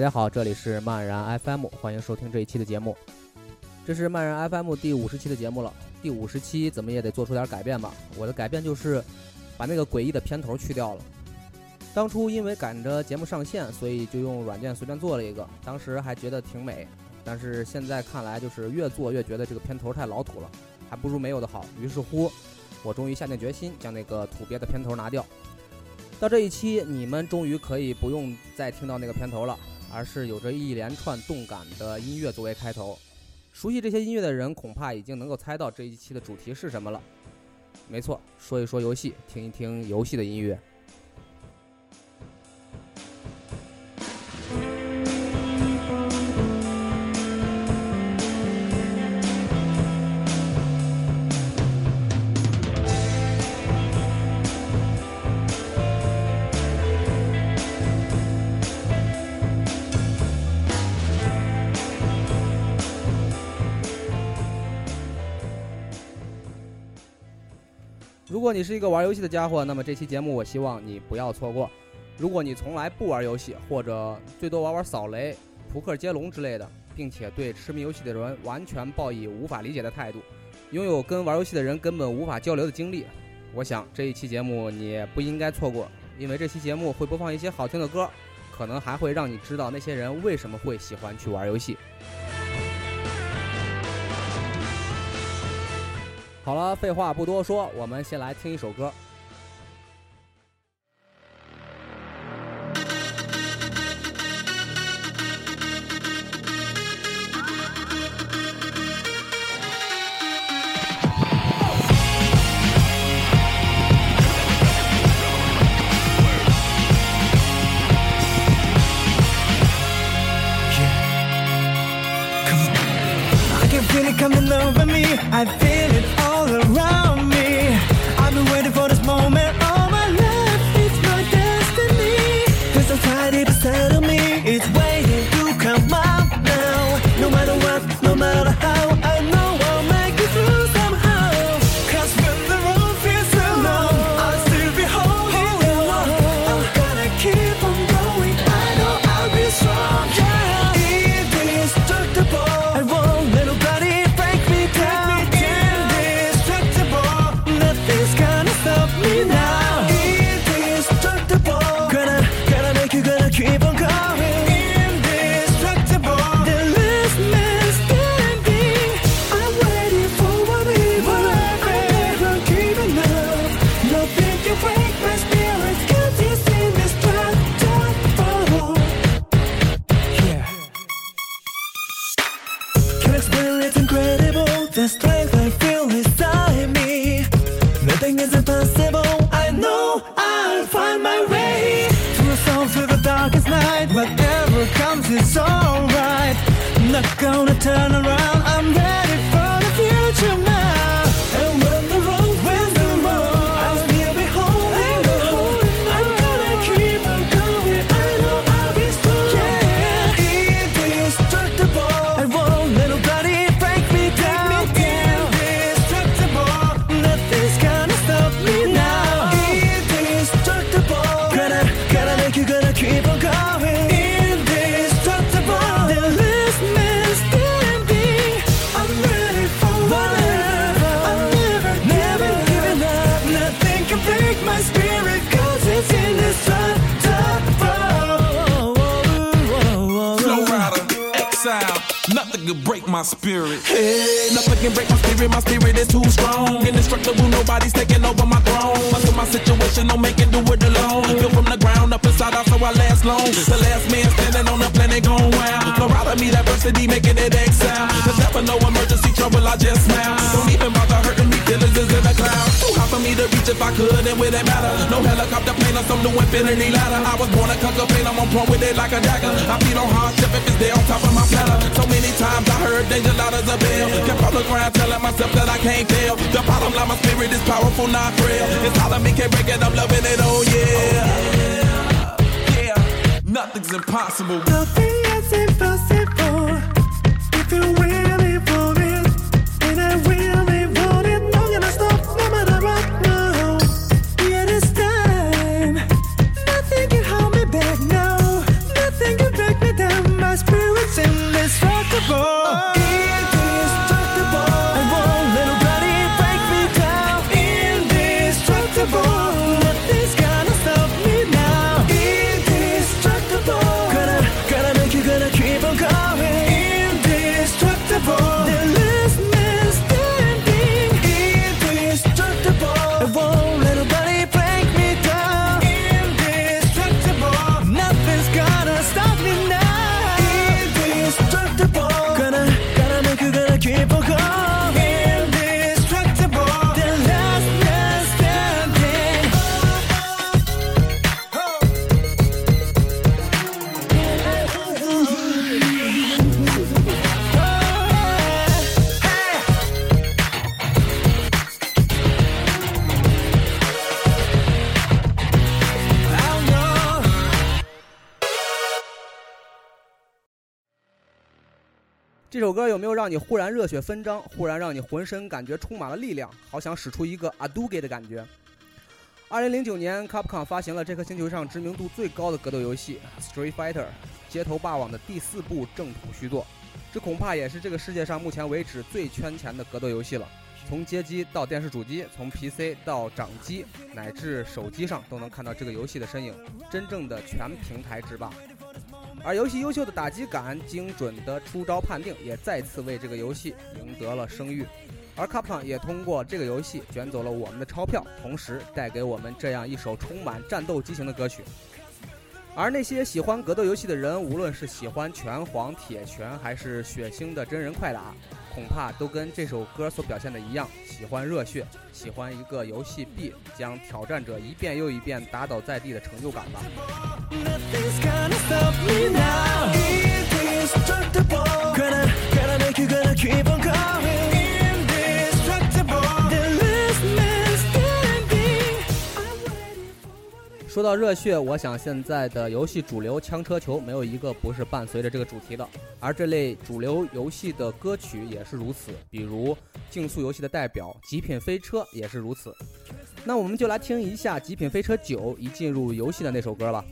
大家好，这里是漫然 FM，欢迎收听这一期的节目。这是漫然 FM 第五十期的节目了。第五十期怎么也得做出点改变吧？我的改变就是把那个诡异的片头去掉了。当初因为赶着节目上线，所以就用软件随便做了一个，当时还觉得挺美。但是现在看来，就是越做越觉得这个片头太老土了，还不如没有的好。于是乎，我终于下定决心将那个土鳖的片头拿掉。到这一期，你们终于可以不用再听到那个片头了。而是有着一连串动感的音乐作为开头，熟悉这些音乐的人恐怕已经能够猜到这一期的主题是什么了。没错，说一说游戏，听一听游戏的音乐。如果你是一个玩游戏的家伙，那么这期节目我希望你不要错过。如果你从来不玩游戏，或者最多玩玩扫雷、扑克接龙之类的，并且对痴迷游戏的人完全抱以无法理解的态度，拥有跟玩游戏的人根本无法交流的经历，我想这一期节目你不应该错过，因为这期节目会播放一些好听的歌，可能还会让你知道那些人为什么会喜欢去玩游戏。好了，废话不多说，我们先来听一首歌。Spirit. My spirit is too strong. Indestructible, nobody's taking over my throne. Until my situation, make it do it alone. Built from the ground up inside out, so I last long. The last man standing on the planet going wild. No me diversity, making it exile. There's never no emergency trouble, I just smile. Don't even bother hurting me, feelings is in the clouds. Too high for me to reach if I could, it matter. No helicopter plane or some new infinity ladder. I was born a conquer pain, I'm on point with it like a dagger. I feed on hardship if it's there on top of my platter. So many times I heard danger loud as a bell. Kept on the ground telling myself that I can't fail. The bottom line, my spirit is powerful, not frail. It's all of me, can't break it, I'm loving it, oh yeah. Yeah, nothing's impossible. Nothing is impossible if you really 首歌有没有让你忽然热血纷张，忽然让你浑身感觉充满了力量，好想使出一个阿杜给的感觉？二零零九年，Capcom 发行了这颗星球上知名度最高的格斗游戏《Street Fighter》，街头霸王的第四部正统续作。这恐怕也是这个世界上目前为止最圈钱的格斗游戏了。从街机到电视主机，从 PC 到掌机乃至手机上，都能看到这个游戏的身影，真正的全平台制霸。而游戏优秀的打击感、精准的出招判定，也再次为这个游戏赢得了声誉。而 Capcom 也通过这个游戏卷走了我们的钞票，同时带给我们这样一首充满战斗激情的歌曲。而那些喜欢格斗游戏的人，无论是喜欢拳皇、铁拳，还是血腥的真人快打，恐怕都跟这首歌所表现的一样，喜欢热血，喜欢一个游戏币将挑战者一遍又一遍打倒在地的成就感吧。说到热血，我想现在的游戏主流枪车球没有一个不是伴随着这个主题的，而这类主流游戏的歌曲也是如此，比如竞速游戏的代表《极品飞车》也是如此。那我们就来听一下《极品飞车九》一进入游戏的那首歌吧。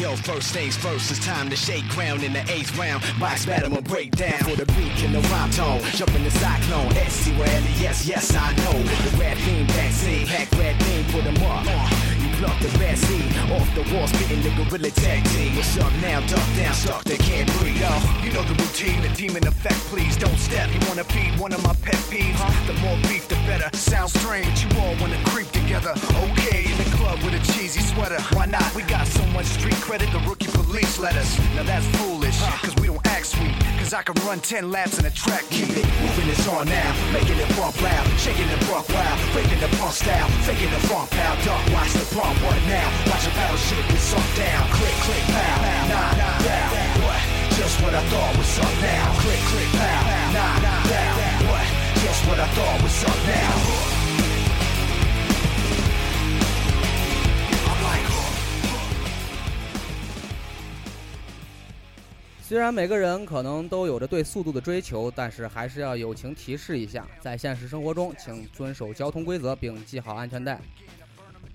Yo, first things first, it's time to shake ground in the eighth round. Box battle break down for the beat and the rhyme tone. Jump in the cyclone, SC yes, yes, I know. The red beam backseat, pack red beam, put 'em up. You pluck the seed off the wall, spitting the gorilla tag team. What's up now? Duck down, suck, they can't breathe. Yo, you know the routine, the demon effect, please don't step. You wanna feed one of my pet peeves? Huh? The more beef, the better. Sounds strange, but you all wanna creep together. Okay, in the club with a cheesy sweater. Why not? We got so much street credit, the rookie police let us. Now that's foolish, act Cause I can run 10 laps in a track keep it. Moving this on now, making it bump loud, shaking it buck wild, breaking the punk style, faking the funk pal, duck, watch the pump, what now? Watch a battleship get sunk down, click, click, pow, nah, down, what? Just what I thought was up now, click, click, pow, nah, down, what? Just what I thought was up now. 虽然每个人可能都有着对速度的追求，但是还是要友情提示一下，在现实生活中，请遵守交通规则并系好安全带。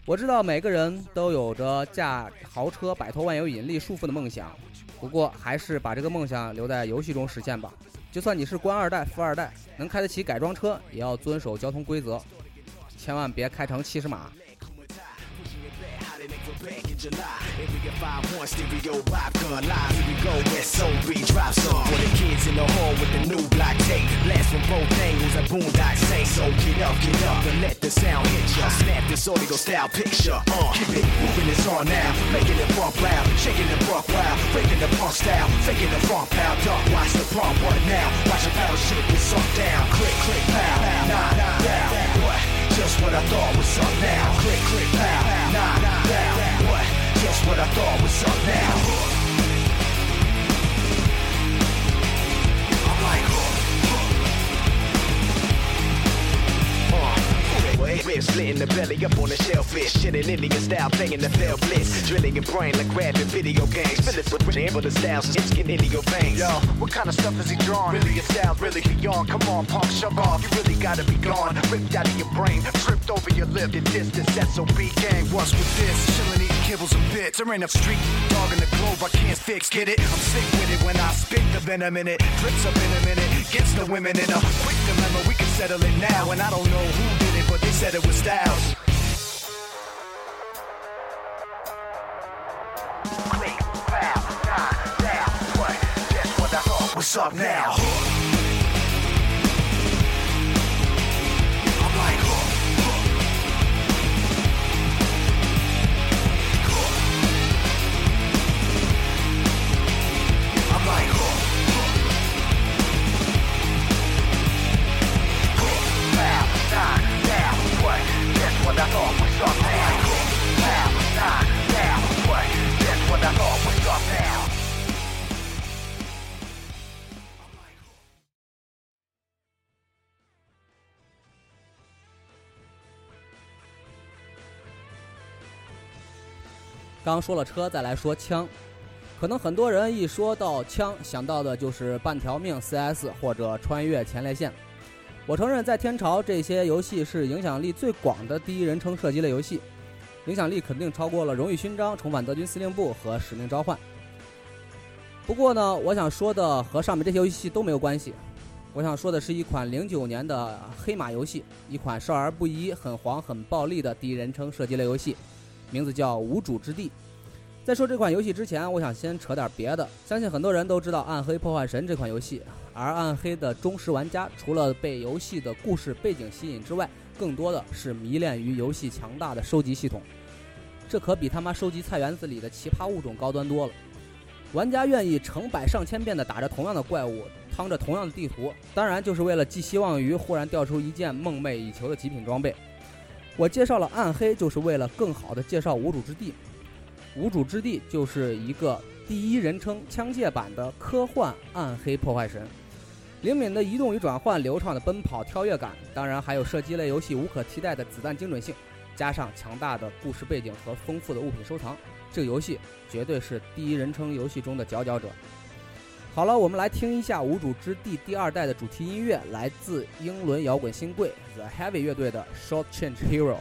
我知道每个人都有着驾豪车摆脱万有引力束缚的梦想，不过还是把这个梦想留在游戏中实现吧。就算你是官二代、富二代，能开得起改装车，也要遵守交通规则，千万别开成七十码。Back in July. Area 51 stereo vodka live. Here we go, SOB drops on. For the kids in the hall with the new block tape. Last from both angles, a boondock say. So get up, get up, and let the sound hit ya. Snap this audio style picture. Uh, keep it moving, it's on now. Making it bump loud, shaking the buck wild. Breaking the punk style, faking the front pow. Duck, watch the pump, what now? Watch the paddle shit get sunk down. Click, click, pow. Nah, down. What? Just what I thought was up now. Click, click, pow. Nah, down. What? What I thought was up now. I'm like, uh, Rib splitting the belly up on the shellfish. Shit in Indian style, playing the fell blitz. Drilling your brain like grabbing video games. Fill it with the styles, it's getting into your veins. Yo, what kind of stuff is he drawing? Really, your style really beyond. Come on, punk, shove off. You really gotta be gone. Ripped out of your brain, tripped over your lip. The distance, SOB gang. What's with this? Chillin' eating kibbles and bits. There ain't a street dog in the globe I can't fix. Get it? I'm sick with it when I spit the venom in it. Drips up in a minute. Gets the women in a quick dilemma. We can settle it now. And I don't know who did it, but they said it was Styles. What's up now? 刚说了车，再来说枪。可能很多人一说到枪，想到的就是半条命 CS 或者穿越前列腺。我承认，在天朝这些游戏是影响力最广的第一人称射击类游戏，影响力肯定超过了《荣誉勋章》《重返德军司令部》和《使命召唤》。不过呢，我想说的和上面这些游戏都没有关系。我想说的是一款零九年的黑马游戏，一款少儿不宜、很黄、很暴力的第一人称射击类游戏，名字叫《无主之地》。在说这款游戏之前，我想先扯点别的。相信很多人都知道《暗黑破坏神》这款游戏，而暗黑的忠实玩家除了被游戏的故事背景吸引之外，更多的是迷恋于游戏强大的收集系统。这可比他妈收集菜园子里的奇葩物种高端多了。玩家愿意成百上千遍地打着同样的怪物，趟着同样的地图，当然就是为了寄希望于忽然掉出一件梦寐以求的极品装备。我介绍了暗黑，就是为了更好地介绍无主之地。无主之地就是一个第一人称枪械版的科幻暗黑破坏神，灵敏的移动与转换，流畅的奔跑跳跃感，当然还有射击类游戏无可替代的子弹精准性，加上强大的故事背景和丰富的物品收藏，这个游戏绝对是第一人称游戏中的佼佼者。好了，我们来听一下《无主之地》第二代的主题音乐，来自英伦摇滚新贵 The Heavy 乐队的《Short Change Hero》。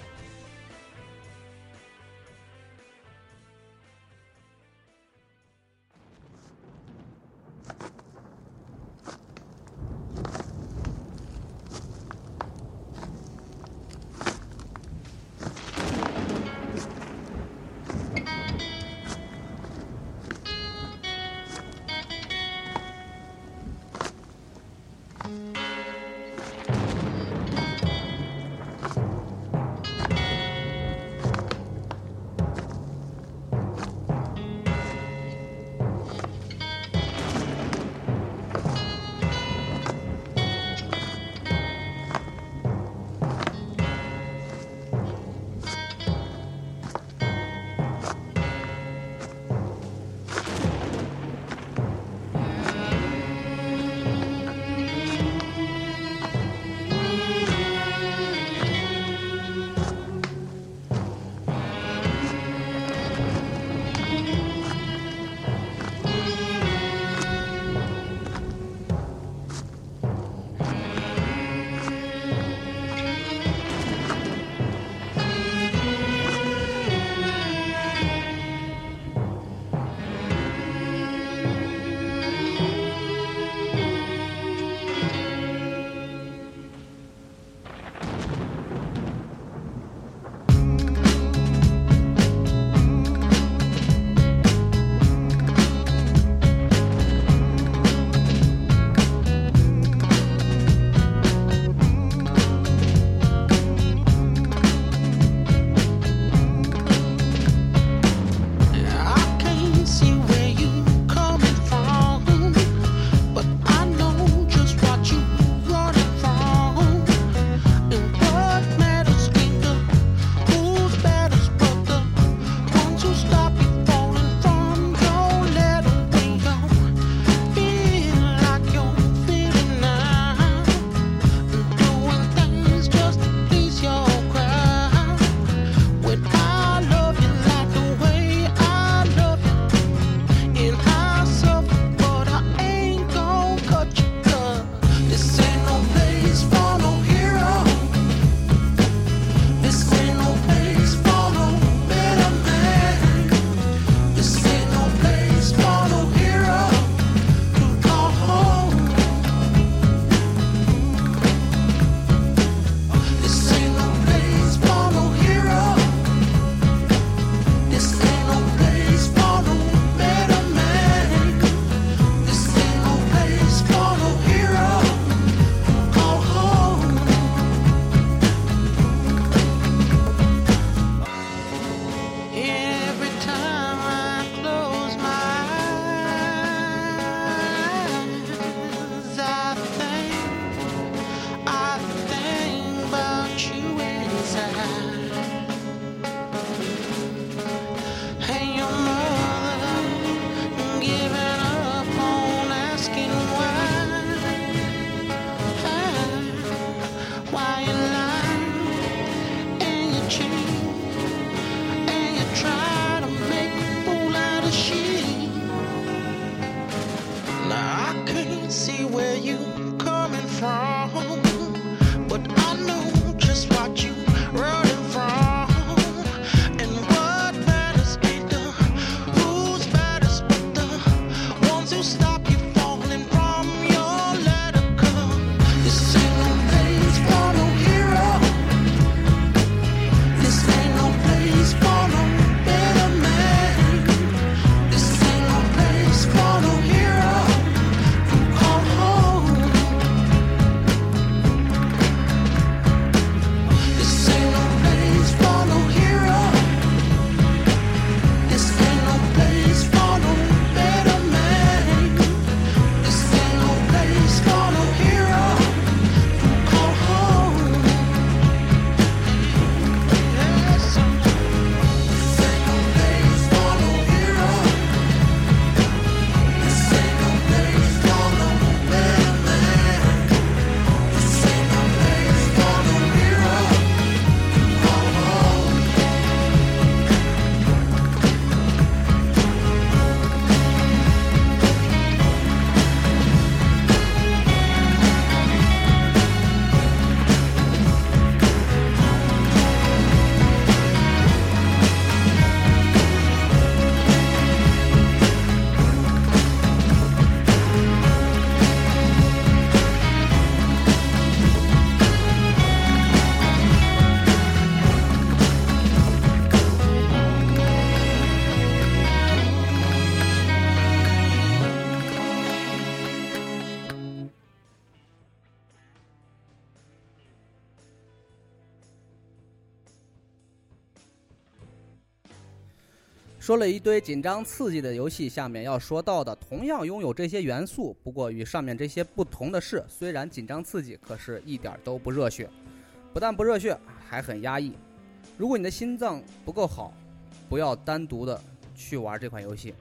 说了一堆紧张刺激的游戏，下面要说到的同样拥有这些元素，不过与上面这些不同的是，虽然紧张刺激，可是一点都不热血，不但不热血，还很压抑。如果你的心脏不够好，不要单独的去玩这款游戏。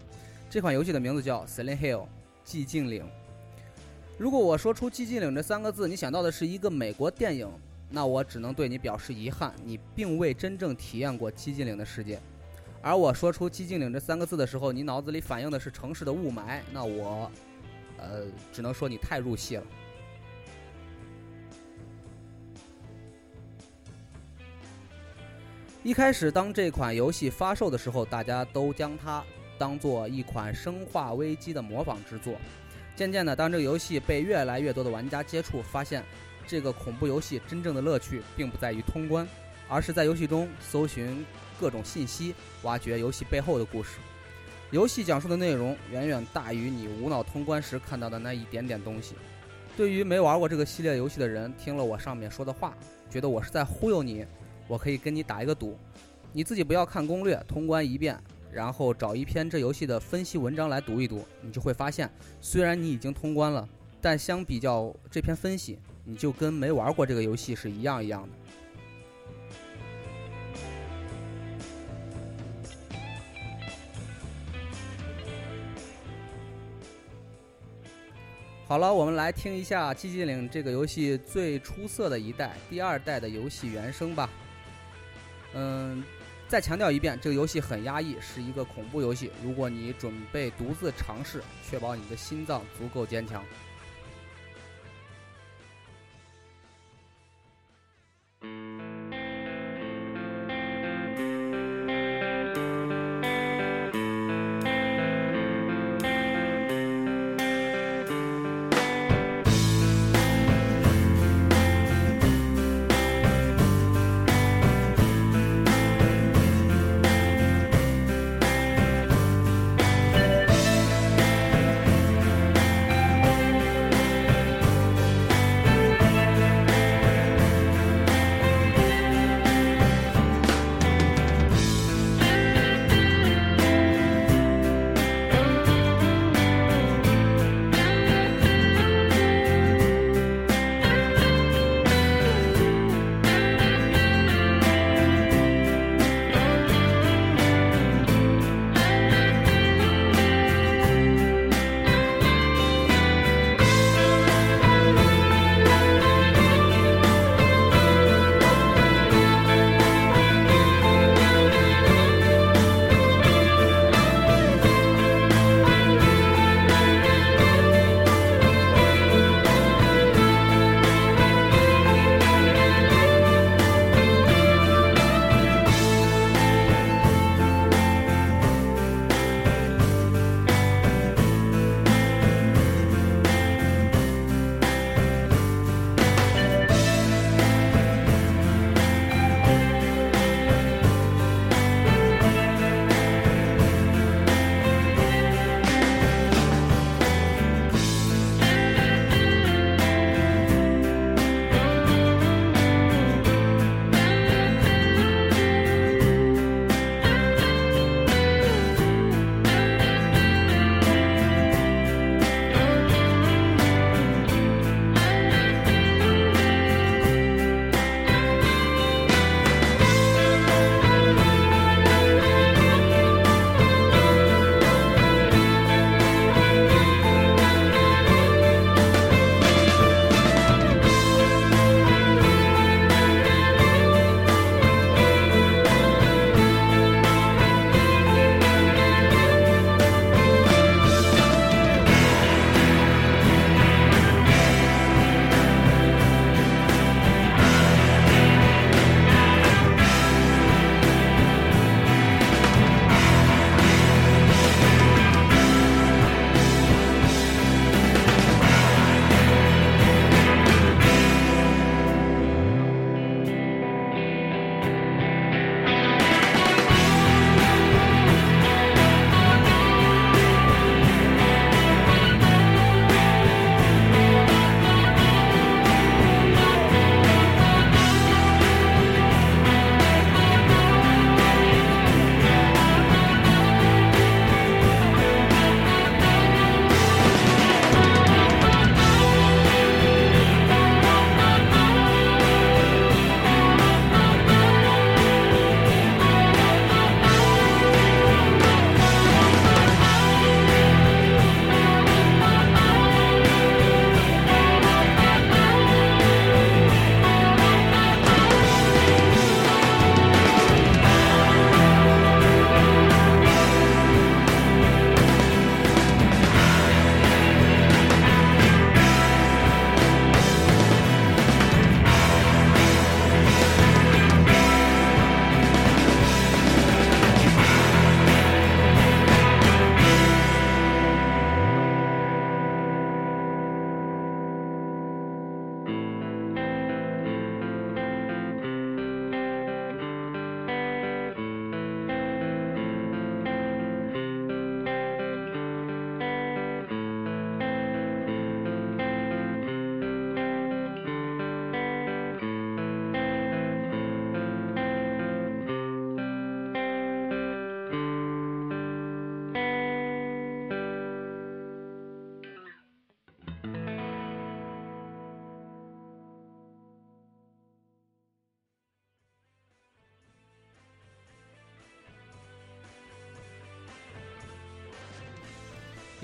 这款游戏的名字叫《Silent Hill》寂静岭。如果我说出“寂静岭”这三个字，你想到的是一个美国电影，那我只能对你表示遗憾，你并未真正体验过寂静岭的世界。而我说出“寂静岭”这三个字的时候，你脑子里反映的是城市的雾霾，那我，呃，只能说你太入戏了。一开始，当这款游戏发售的时候，大家都将它当做一款《生化危机》的模仿之作。渐渐的，当这个游戏被越来越多的玩家接触，发现这个恐怖游戏真正的乐趣并不在于通关，而是在游戏中搜寻各种信息，挖掘游戏背后的故事。游戏讲述的内容远远大于你无脑通关时看到的那一点点东西。对于没玩过这个系列游戏的人，听了我上面说的话，觉得我是在忽悠你，我可以跟你打一个赌，你自己不要看攻略，通关一遍，然后找一篇这游戏的分析文章来读一读，你就会发现，虽然你已经通关了，但相比较这篇分析，你就跟没玩过这个游戏是一样一样的。好了，我们来听一下《寂静岭》这个游戏最出色的一代、第二代的游戏原声吧。嗯，再强调一遍，这个游戏很压抑，是一个恐怖游戏。如果你准备独自尝试，确保你的心脏足够坚强。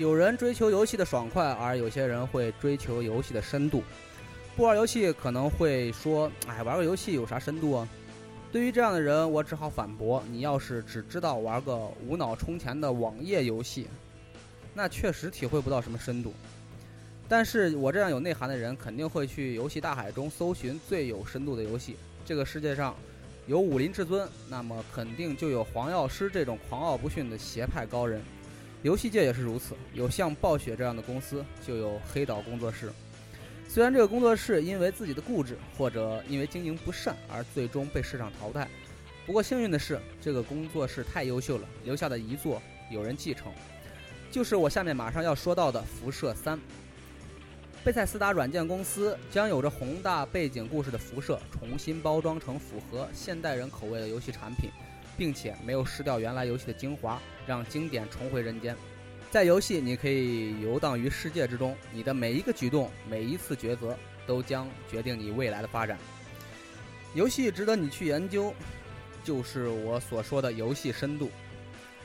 有人追求游戏的爽快，而有些人会追求游戏的深度。不玩游戏可能会说：“哎，玩个游戏有啥深度啊？”对于这样的人，我只好反驳：你要是只知道玩个无脑充钱的网页游戏，那确实体会不到什么深度。但是我这样有内涵的人，肯定会去游戏大海中搜寻最有深度的游戏。这个世界上有武林至尊，那么肯定就有黄药师这种狂傲不逊的邪派高人。游戏界也是如此，有像暴雪这样的公司，就有黑岛工作室。虽然这个工作室因为自己的固执或者因为经营不善而最终被市场淘汰，不过幸运的是，这个工作室太优秀了，留下的遗作有人继承，就是我下面马上要说到的《辐射三》。贝塞斯达软件公司将有着宏大背景故事的《辐射》重新包装成符合现代人口味的游戏产品，并且没有失掉原来游戏的精华，让经典重回人间。在游戏，你可以游荡于世界之中，你的每一个举动、每一次抉择，都将决定你未来的发展。游戏值得你去研究，就是我所说的游戏深度。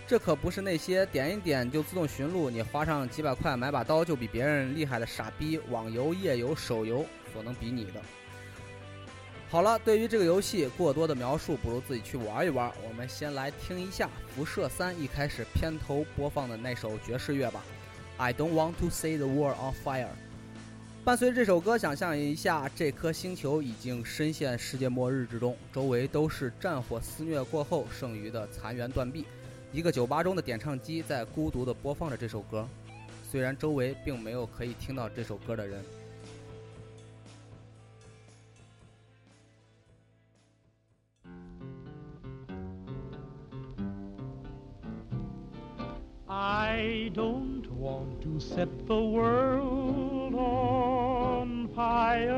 这可不是那些点一点就自动寻路，你花上几百块买把刀就比别人厉害的傻逼网游、页游、手游所能比拟的。好了，对于这个游戏过多的描述，不如自己去玩一玩。我们先来听一下《辐射三》一开始片头播放的那首爵士乐吧。I don't want to see the world on fire。伴随这首歌，想象一下这颗星球已经深陷世界末日之中，周围都是战火肆虐过后剩余的残垣断壁。一个酒吧中的点唱机在孤独地播放着这首歌，虽然周围并没有可以听到这首歌的人。I don't want to set the world on fire.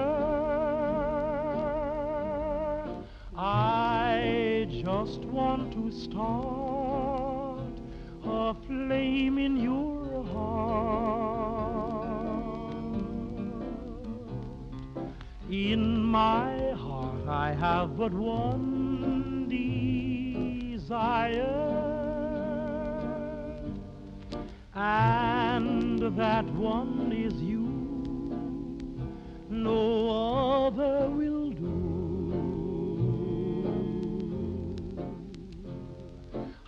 I just want to start a flame in your heart. In my heart, I have but one desire that one is you. No other will do.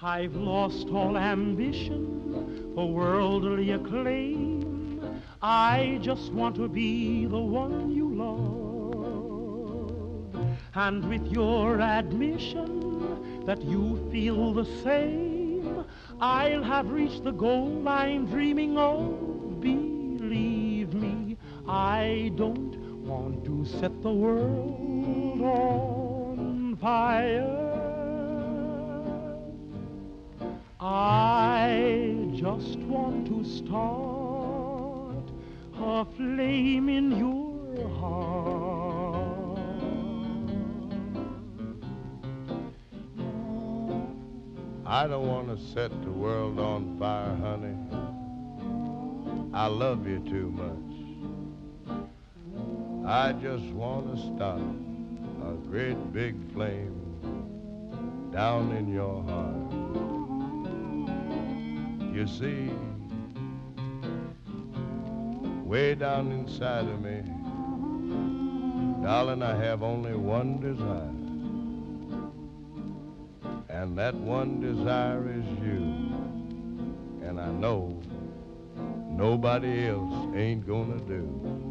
I've lost all ambition for worldly acclaim. I just want to be the one you love. And with your admission that you feel the same, I'll have reached the goal I'm dreaming of. I don't want to set the world on fire. I just want to start a flame in your heart. I don't want to set the world on fire, honey. I love you too much. I just want to start a great big flame down in your heart. You see, way down inside of me, darling, I have only one desire. And that one desire is you. And I know nobody else ain't gonna do.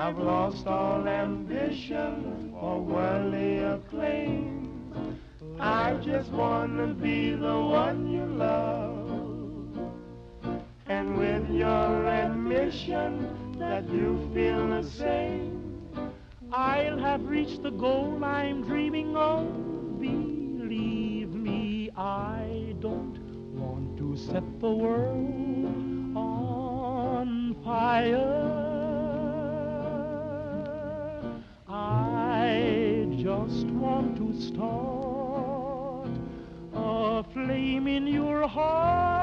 I've lost all ambition for worldly acclaim. I just wanna be the one you love. And with your admission that you feel the same, I'll have reached the goal I'm dreaming of. Believe me, I don't want to set the world on fire. Start a flame in your heart.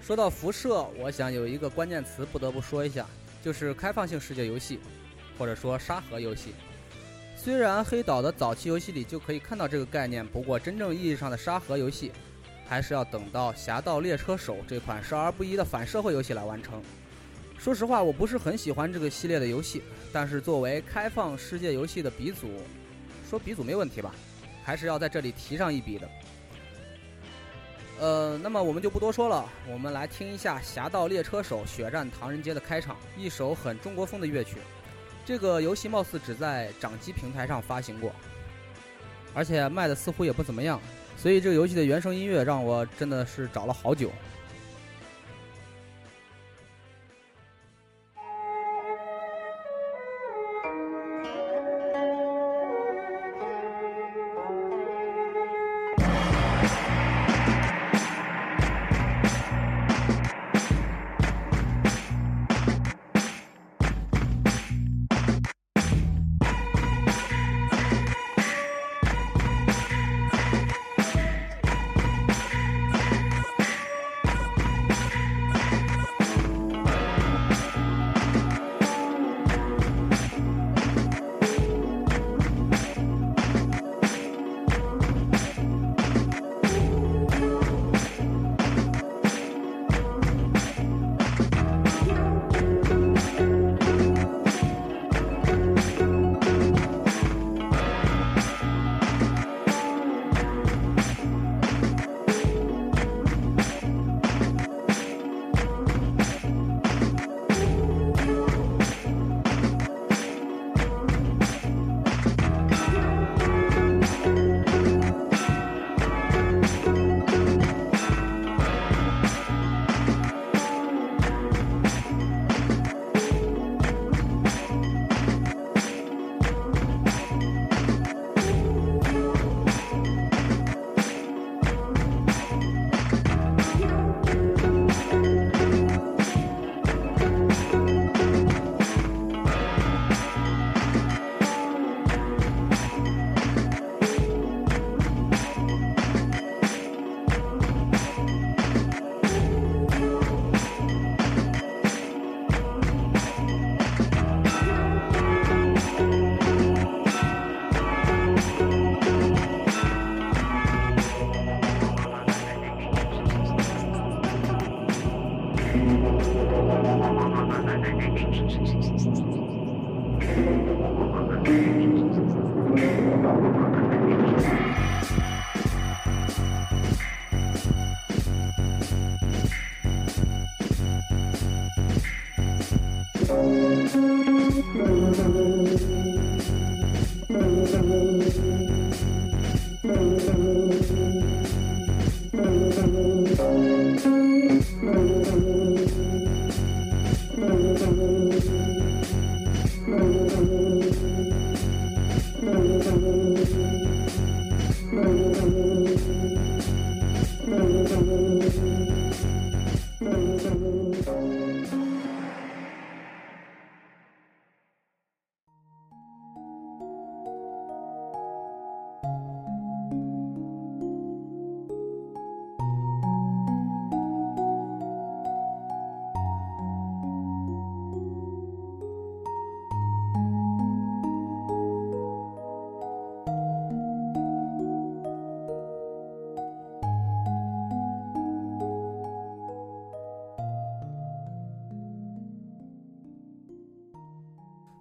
说到辐射，我想有一个关键词不得不说一下，就是开放性世界游戏，或者说沙盒游戏。虽然黑岛的早期游戏里就可以看到这个概念，不过真正意义上的沙盒游戏，还是要等到《侠盗猎车手》这款少儿不宜的反社会游戏来完成。说实话，我不是很喜欢这个系列的游戏，但是作为开放世界游戏的鼻祖，说鼻祖没问题吧，还是要在这里提上一笔的。呃，那么我们就不多说了，我们来听一下《侠盗猎车手：血战唐人街》的开场，一首很中国风的乐曲。这个游戏貌似只在掌机平台上发行过，而且卖的似乎也不怎么样，所以这个游戏的原声音乐让我真的是找了好久。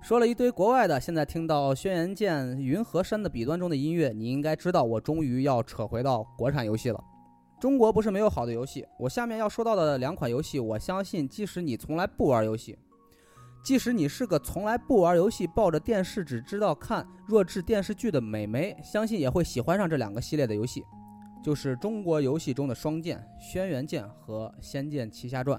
说了一堆国外的，现在听到轩辕剑云和山的彼端中的音乐，你应该知道我终于要扯回到国产游戏了。中国不是没有好的游戏，我下面要说到的两款游戏，我相信即使你从来不玩游戏，即使你是个从来不玩游戏、抱着电视只知道看弱智电视剧的美眉，相信也会喜欢上这两个系列的游戏，就是中国游戏中的双剑《轩辕剑》和《仙剑奇侠传》。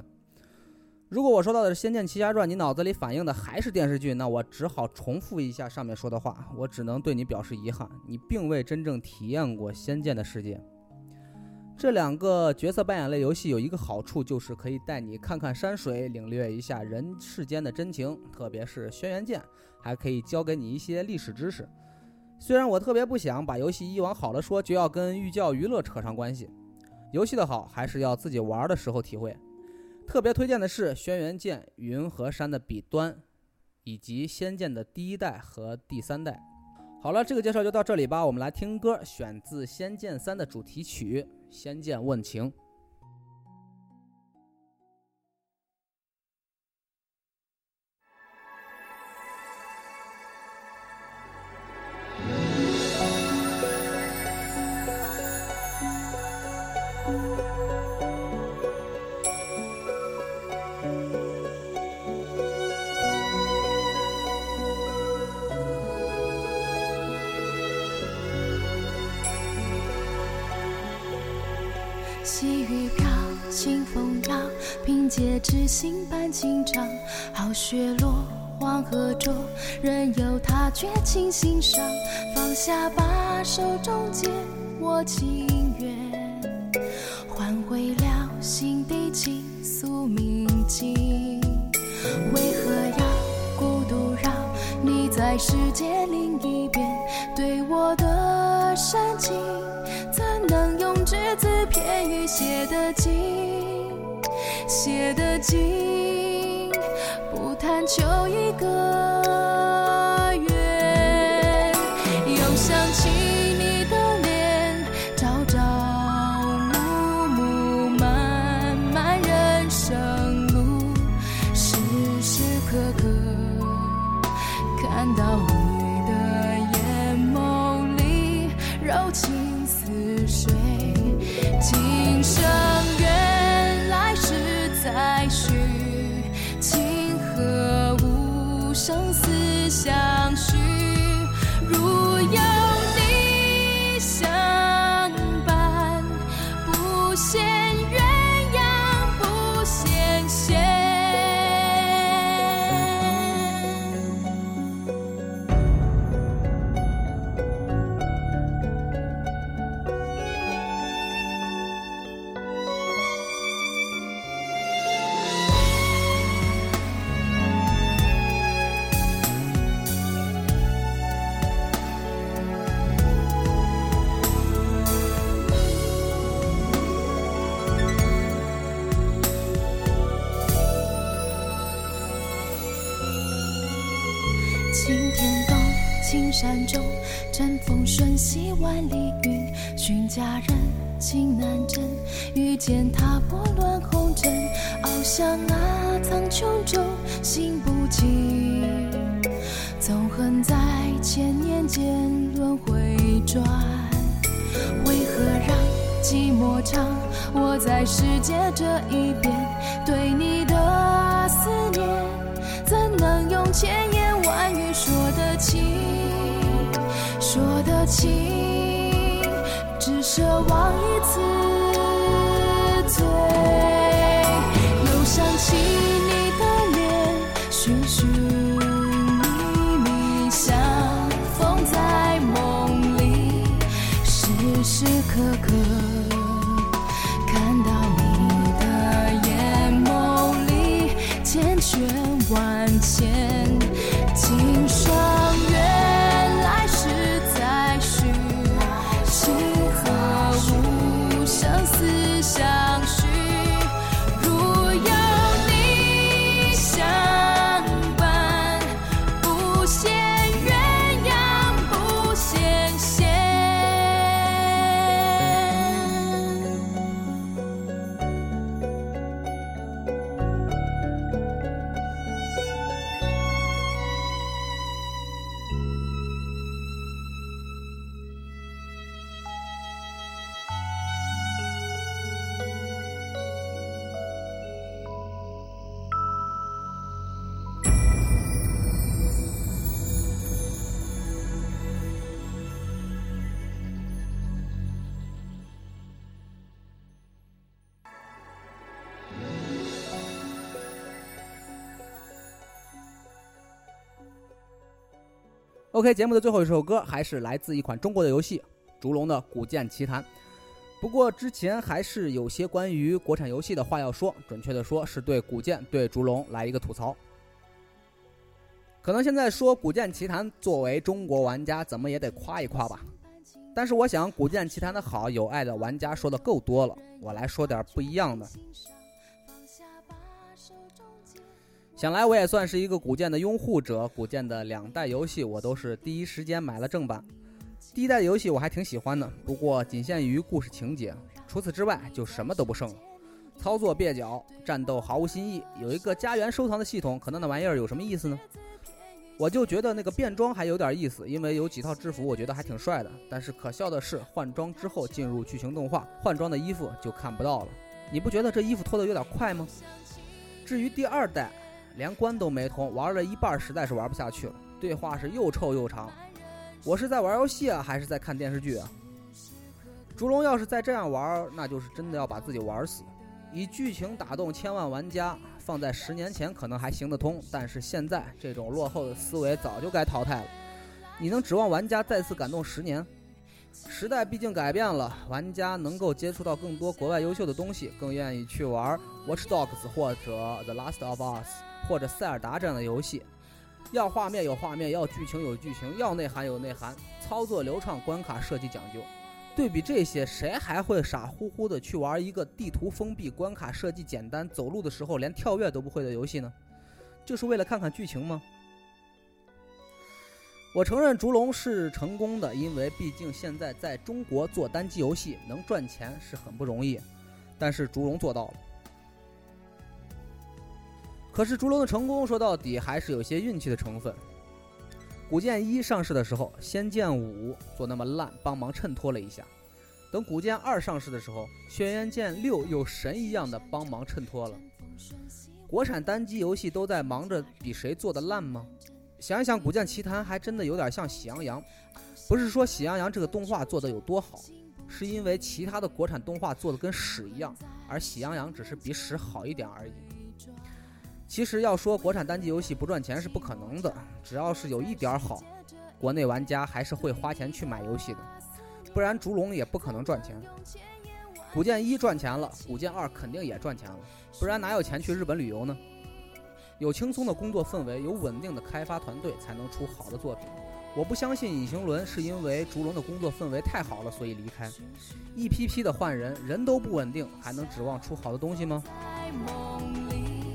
如果我说到的是《仙剑奇侠传》，你脑子里反映的还是电视剧，那我只好重复一下上面说的话，我只能对你表示遗憾，你并未真正体验过仙剑的世界。这两个角色扮演类游戏有一个好处，就是可以带你看看山水，领略一下人世间的真情，特别是《轩辕剑》，还可以教给你一些历史知识。虽然我特别不想把游戏一往好了说，就要跟寓教于乐扯上关系，游戏的好还是要自己玩的时候体会。特别推荐的是轩辕剑云和山的笔端，以及仙剑的第一代和第三代。好了，这个介绍就到这里吧。我们来听歌，选自《仙剑三》的主题曲《仙剑问情》。凭借知心伴情长。好雪落，黄河浊，任由他绝情心伤。放下吧，手中剑，我情愿换回了心底情愫铭记。为何要孤独让？你在世界另一边，对我的深情，怎能用只字片语写得尽？写的尽，不贪求一个难枕，遇见他拨乱红尘。翱翔啊，苍穹中，心不静。纵横在千年间轮回转，为何让寂寞长？我在世界这一边，对你的思念，怎能用千言万语说得清？说得清，奢望一次。OK，节目的最后一首歌还是来自一款中国的游戏《烛龙的古剑奇谭》。不过之前还是有些关于国产游戏的话要说，准确的说是对古剑、对烛龙来一个吐槽。可能现在说《古剑奇谭》作为中国玩家，怎么也得夸一夸吧。但是我想，《古剑奇谭》的好，有爱的玩家说的够多了，我来说点不一样的。想来我也算是一个古剑的拥护者，古剑的两代游戏我都是第一时间买了正版。第一代的游戏我还挺喜欢的，不过仅限于故事情节，除此之外就什么都不剩了。操作蹩脚，战斗毫无新意，有一个家园收藏的系统，可能那玩意儿有什么意思呢？我就觉得那个变装还有点意思，因为有几套制服，我觉得还挺帅的。但是可笑的是，换装之后进入剧情动画，换装的衣服就看不到了。你不觉得这衣服脱得有点快吗？至于第二代，连关都没通，玩了一半实在是玩不下去了，对话是又臭又长。我是在玩游戏啊，还是在看电视剧啊？烛龙要是再这样玩，那就是真的要把自己玩死。以剧情打动千万玩家，放在十年前可能还行得通，但是现在这种落后的思维早就该淘汰了。你能指望玩家再次感动十年？时代毕竟改变了，玩家能够接触到更多国外优秀的东西，更愿意去玩《Watch Dogs》或者《The Last of Us》或者《塞尔达》这样的游戏。要画面有画面，要剧情有剧情，要内涵有内涵，操作流畅，关卡设计讲究。对比这些，谁还会傻乎乎的去玩一个地图封闭、关卡设计简单、走路的时候连跳跃都不会的游戏呢？就是为了看看剧情吗？我承认《烛龙》是成功的，因为毕竟现在在中国做单机游戏能赚钱是很不容易，但是《烛龙》做到了。可是《烛龙》的成功说到底还是有些运气的成分。古剑一上市的时候，《仙剑五》做那么烂，帮忙衬托了一下；等古剑二上市的时候，《轩辕剑六》又神一样的帮忙衬托了。国产单机游戏都在忙着比谁做的烂吗？想一想，《古剑奇谭》还真的有点像《喜羊羊》，不是说《喜羊羊》这个动画做的有多好，是因为其他的国产动画做的跟屎一样，而《喜羊羊》只是比屎好一点而已。其实要说国产单机游戏不赚钱是不可能的，只要是有一点好，国内玩家还是会花钱去买游戏的，不然烛龙也不可能赚钱。古剑一赚钱了，古剑二肯定也赚钱了，不然哪有钱去日本旅游呢？有轻松的工作氛围，有稳定的开发团队，才能出好的作品。我不相信隐形轮是因为烛龙的工作氛围太好了，所以离开。一批批的换人，人都不稳定，还能指望出好的东西吗？在梦里，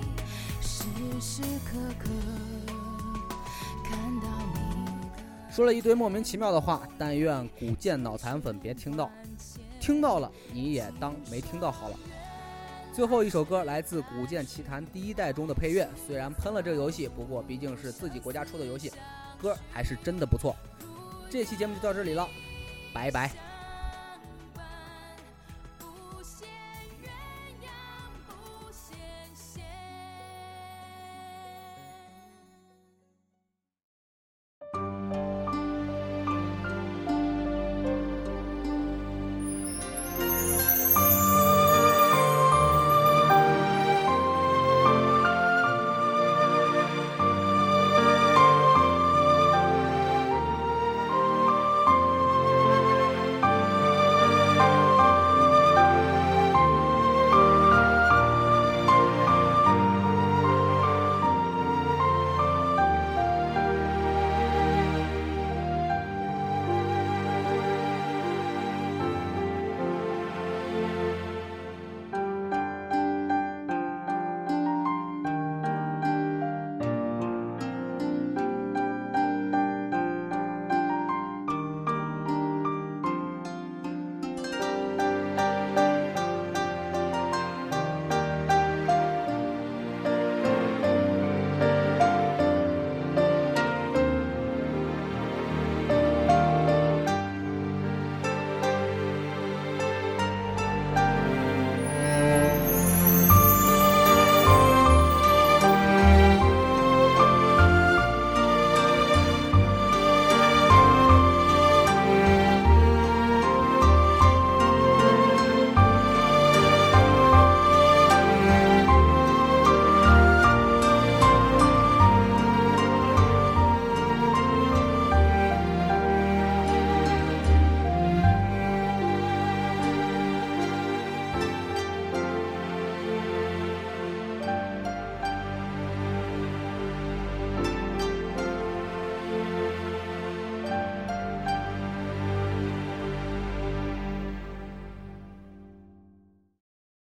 时时刻刻看到你说了一堆莫名其妙的话，但愿古剑脑残粉别听到，听到了你也当没听到好了。最后一首歌来自《古剑奇谭》第一代中的配乐，虽然喷了这个游戏，不过毕竟是自己国家出的游戏，歌还是真的不错。这期节目就到这里了，拜拜。